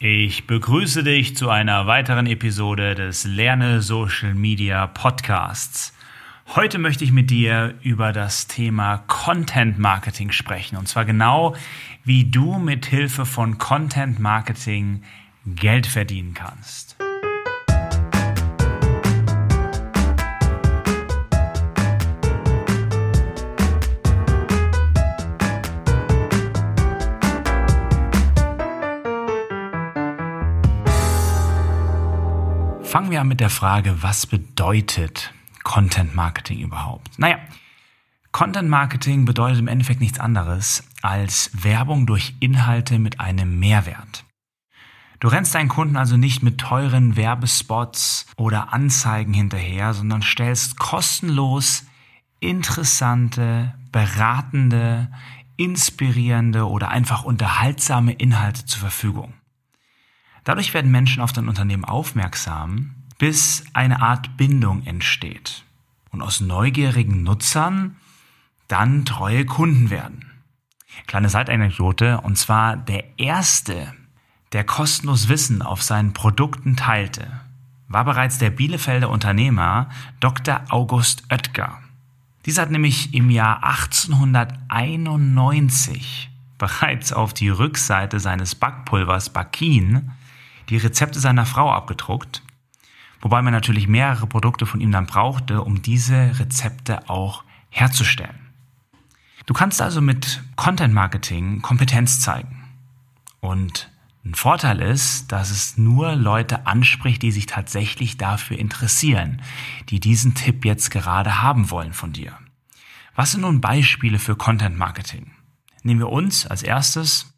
Ich begrüße dich zu einer weiteren Episode des Lerne Social Media Podcasts. Heute möchte ich mit dir über das Thema Content Marketing sprechen und zwar genau, wie du mit Hilfe von Content Marketing Geld verdienen kannst. Fangen wir an mit der Frage, was bedeutet Content Marketing überhaupt? Naja, Content Marketing bedeutet im Endeffekt nichts anderes als Werbung durch Inhalte mit einem Mehrwert. Du rennst deinen Kunden also nicht mit teuren Werbespots oder Anzeigen hinterher, sondern stellst kostenlos interessante, beratende, inspirierende oder einfach unterhaltsame Inhalte zur Verfügung. Dadurch werden Menschen auf dein Unternehmen aufmerksam, bis eine Art Bindung entsteht und aus neugierigen Nutzern dann treue Kunden werden. Kleine Seitanekdote, und zwar der erste, der kostenlos Wissen auf seinen Produkten teilte, war bereits der Bielefelder Unternehmer Dr. August Oetker. Dieser hat nämlich im Jahr 1891 bereits auf die Rückseite seines Backpulvers Bakin die Rezepte seiner Frau abgedruckt, wobei man natürlich mehrere Produkte von ihm dann brauchte, um diese Rezepte auch herzustellen. Du kannst also mit Content Marketing Kompetenz zeigen. Und ein Vorteil ist, dass es nur Leute anspricht, die sich tatsächlich dafür interessieren, die diesen Tipp jetzt gerade haben wollen von dir. Was sind nun Beispiele für Content Marketing? Nehmen wir uns als erstes.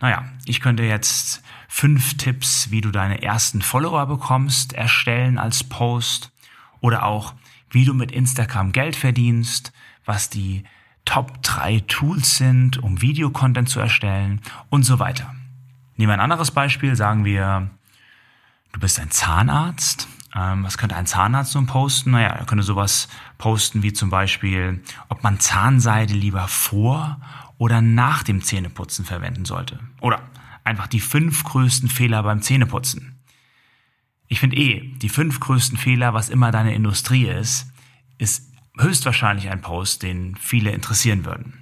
Naja, ich könnte jetzt fünf Tipps, wie du deine ersten Follower bekommst, erstellen als Post oder auch, wie du mit Instagram Geld verdienst, was die Top drei Tools sind, um Videocontent zu erstellen und so weiter. Nehmen wir ein anderes Beispiel, sagen wir, du bist ein Zahnarzt. Ähm, was könnte ein Zahnarzt nun posten? Naja, er könnte sowas posten wie zum Beispiel, ob man Zahnseide lieber vor oder nach dem Zähneputzen verwenden sollte. Oder einfach die fünf größten Fehler beim Zähneputzen. Ich finde eh, die fünf größten Fehler, was immer deine Industrie ist, ist höchstwahrscheinlich ein Post, den viele interessieren würden.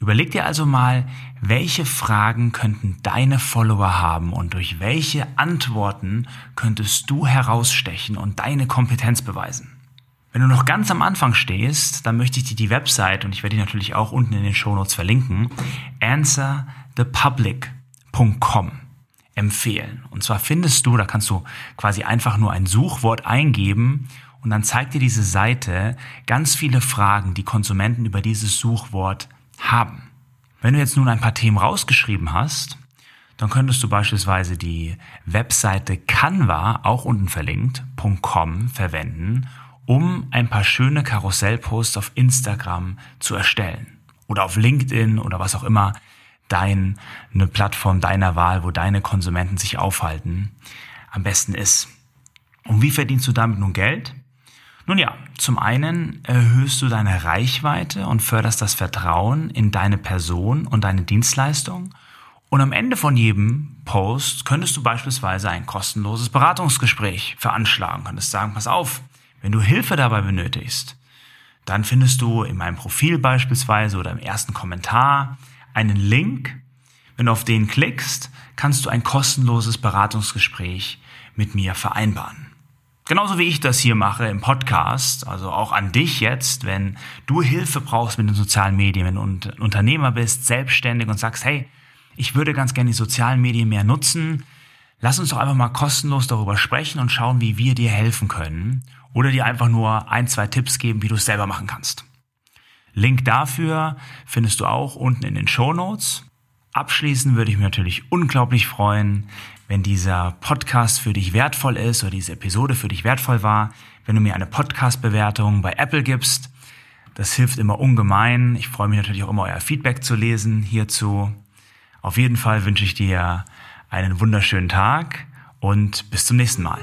Überleg dir also mal, welche Fragen könnten deine Follower haben und durch welche Antworten könntest du herausstechen und deine Kompetenz beweisen. Wenn du noch ganz am Anfang stehst, dann möchte ich dir die Website, und ich werde die natürlich auch unten in den Shownotes verlinken, answerthepublic.com empfehlen. Und zwar findest du, da kannst du quasi einfach nur ein Suchwort eingeben und dann zeigt dir diese Seite ganz viele Fragen, die Konsumenten über dieses Suchwort haben. Wenn du jetzt nun ein paar Themen rausgeschrieben hast, dann könntest du beispielsweise die Webseite Canva, auch unten verlinkt, .com verwenden um ein paar schöne Karussellposts auf Instagram zu erstellen oder auf LinkedIn oder was auch immer deine Plattform deiner Wahl, wo deine Konsumenten sich aufhalten, am besten ist. Und wie verdienst du damit nun Geld? Nun ja, zum einen erhöhst du deine Reichweite und förderst das Vertrauen in deine Person und deine Dienstleistung. Und am Ende von jedem Post könntest du beispielsweise ein kostenloses Beratungsgespräch veranschlagen, könntest sagen, pass auf, wenn du Hilfe dabei benötigst, dann findest du in meinem Profil beispielsweise oder im ersten Kommentar einen Link. Wenn du auf den klickst, kannst du ein kostenloses Beratungsgespräch mit mir vereinbaren. Genauso wie ich das hier mache im Podcast, also auch an dich jetzt, wenn du Hilfe brauchst mit den sozialen Medien, wenn du ein Unternehmer bist, selbstständig und sagst, hey, ich würde ganz gerne die sozialen Medien mehr nutzen, lass uns doch einfach mal kostenlos darüber sprechen und schauen, wie wir dir helfen können oder dir einfach nur ein, zwei Tipps geben, wie du es selber machen kannst. Link dafür findest du auch unten in den Show Notes. Abschließend würde ich mich natürlich unglaublich freuen, wenn dieser Podcast für dich wertvoll ist oder diese Episode für dich wertvoll war, wenn du mir eine Podcast-Bewertung bei Apple gibst. Das hilft immer ungemein. Ich freue mich natürlich auch immer, euer Feedback zu lesen hierzu. Auf jeden Fall wünsche ich dir einen wunderschönen Tag und bis zum nächsten Mal.